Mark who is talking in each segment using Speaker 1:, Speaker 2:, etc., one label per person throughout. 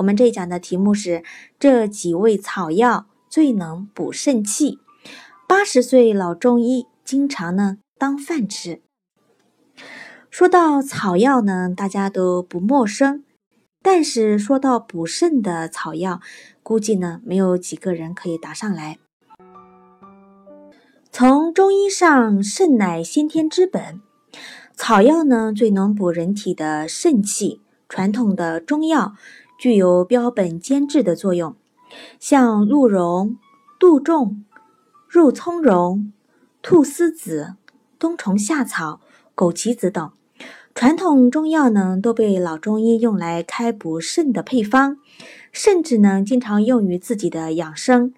Speaker 1: 我们这一讲的题目是这几味草药最能补肾气。八十岁老中医经常呢当饭吃。说到草药呢，大家都不陌生，但是说到补肾的草药，估计呢没有几个人可以答上来。从中医上，肾乃先天之本，草药呢最能补人体的肾气。传统的中药。具有标本兼治的作用，像鹿茸、杜仲、肉苁蓉、菟丝子、冬虫夏草、枸杞子等传统中药呢，都被老中医用来开补肾的配方，甚至呢，经常用于自己的养生。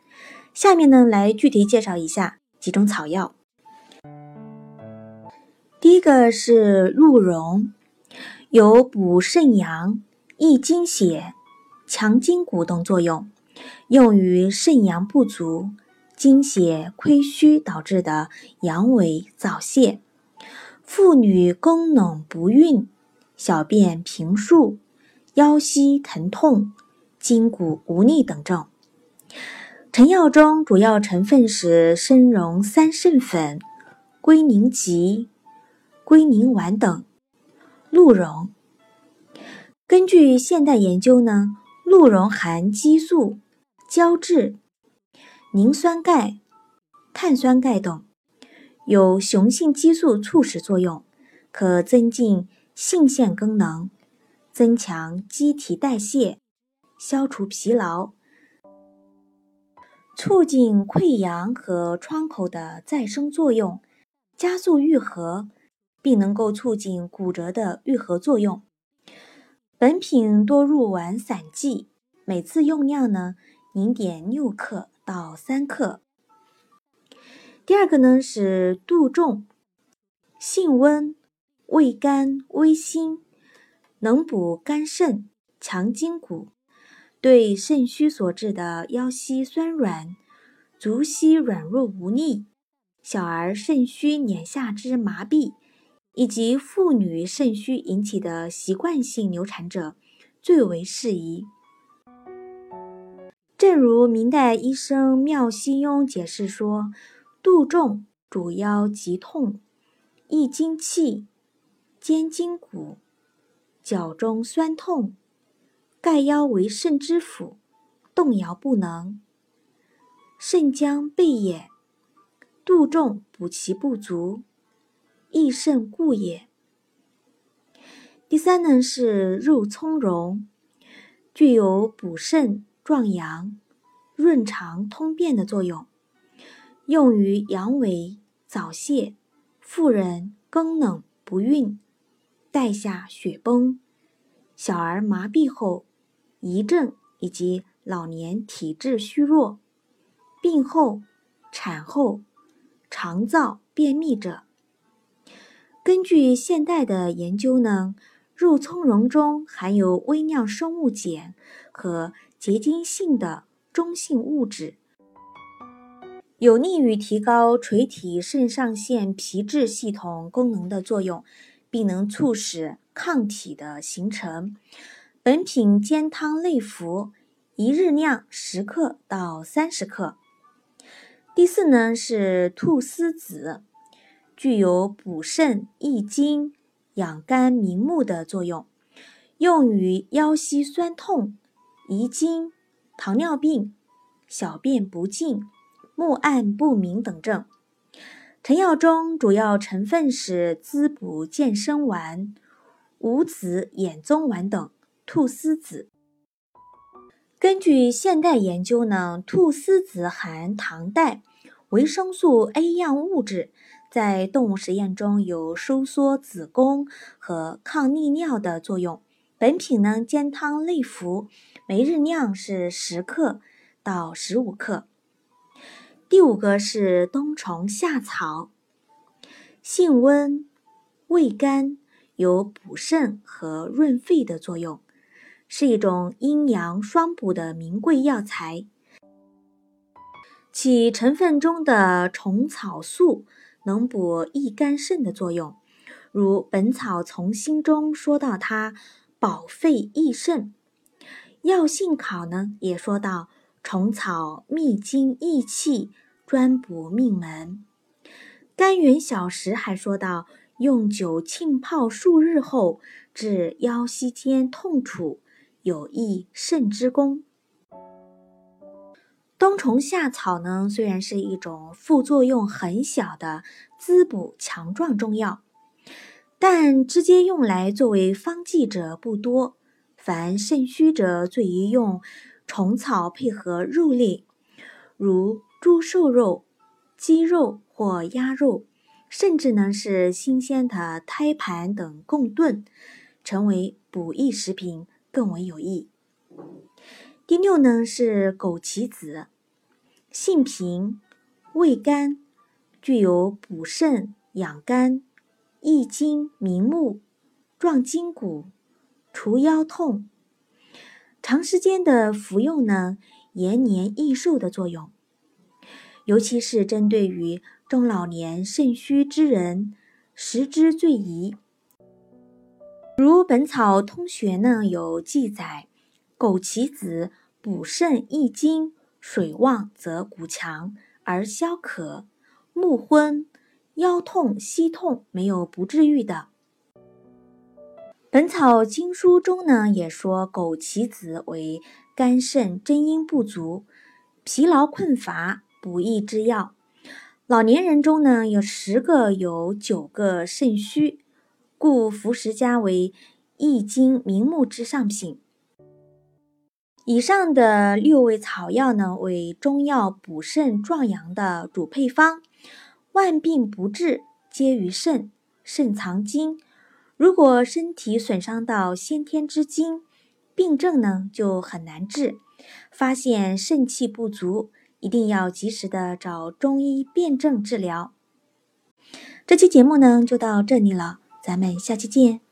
Speaker 1: 下面呢，来具体介绍一下几种草药。第一个是鹿茸，有补肾阳。益精血、强筋骨等作用，用于肾阳不足、精血亏虚导致的阳痿早泄、妇女宫冷不孕、小便频数、腰膝疼痛、筋骨无力等症。成药中主要成分是生茸三肾粉、龟苓集、龟苓丸等。鹿茸。根据现代研究呢，鹿茸含激素、胶质、磷酸钙、碳酸钙等，有雄性激素促使作用，可增进性腺功能，增强机体代谢，消除疲劳，促进溃疡和创口的再生作用，加速愈合，并能够促进骨折的愈合作用。本品多入丸散剂，每次用量呢零点六克到三克。第二个呢是杜仲，性温，味甘微辛，能补肝肾、强筋骨，对肾虚所致的腰膝酸软、足膝软弱无力、小儿肾虚捻下肢麻痹。以及妇女肾虚引起的习惯性流产者最为适宜。正如明代医生妙西庸解释说：“杜仲主腰疾痛，益精气，坚筋骨，脚中酸痛，盖腰为肾之府，动摇不能，肾将备也。杜仲补其不足。”益肾固也。第三呢是肉苁蓉，具有补肾、壮阳、润肠通便的作用，用于阳痿、早泄、妇人更冷不孕、带下血崩、小儿麻痹后遗症以及老年体质虚弱、病后、产后、肠燥便秘者。根据现代的研究呢，肉苁蓉中含有微量生物碱和结晶性的中性物质，有利于提高垂体肾上腺皮质系统功能的作用，并能促使抗体的形成。本品煎汤内服，一日量十克到三十克。第四呢是菟丝子。具有补肾益精、养肝明目的作用，用于腰膝酸痛、遗精、糖尿病、小便不尽、目暗不明等症。成药中主要成分是滋补健身丸、五子衍宗丸等。菟丝子，根据现代研究呢，菟丝子含糖代、维生素 A 样物质。在动物实验中有收缩子宫和抗利尿的作用。本品呢煎汤内服，每日量是十克，到十五克。第五个是冬虫夏草，性温，味甘，有补肾和润肺的作用，是一种阴阳双补的名贵药材。其成分中的虫草素能补益肝肾的作用，如《本草从心》中说到它保肺益肾。药性考呢也说到虫草秘经益气，专补命门。甘源小石还说到用酒浸泡数日后，治腰膝间痛楚，有益肾之功。冬虫夏草呢，虽然是一种副作用很小的滋补强壮中药，但直接用来作为方剂者不多。凡肾虚者，最宜用虫草配合肉类，如猪瘦肉、鸡肉或鸭肉，甚至呢是新鲜的胎盘等共炖，成为补益食品更为有益。第六呢是枸杞子。性平，味甘，具有补肾、养肝、益精、明目、壮筋骨、除腰痛，长时间的服用呢，延年益寿的作用。尤其是针对于中老年肾虚之人，食之最宜。如《本草通学》呢有记载，枸杞子补肾益精。水旺则骨强而消渴，目昏、腰痛、膝痛没有不治愈的。《本草经书》中呢也说，枸杞子为肝肾真阴不足、疲劳困乏补益之药。老年人中呢有十个有九个肾虚，故服食家为益精明目之上品。以上的六味草药呢，为中药补肾壮阳的主配方。万病不治，皆于肾。肾藏精，如果身体损伤到先天之精，病症呢就很难治。发现肾气不足，一定要及时的找中医辨证治疗。这期节目呢就到这里了，咱们下期见。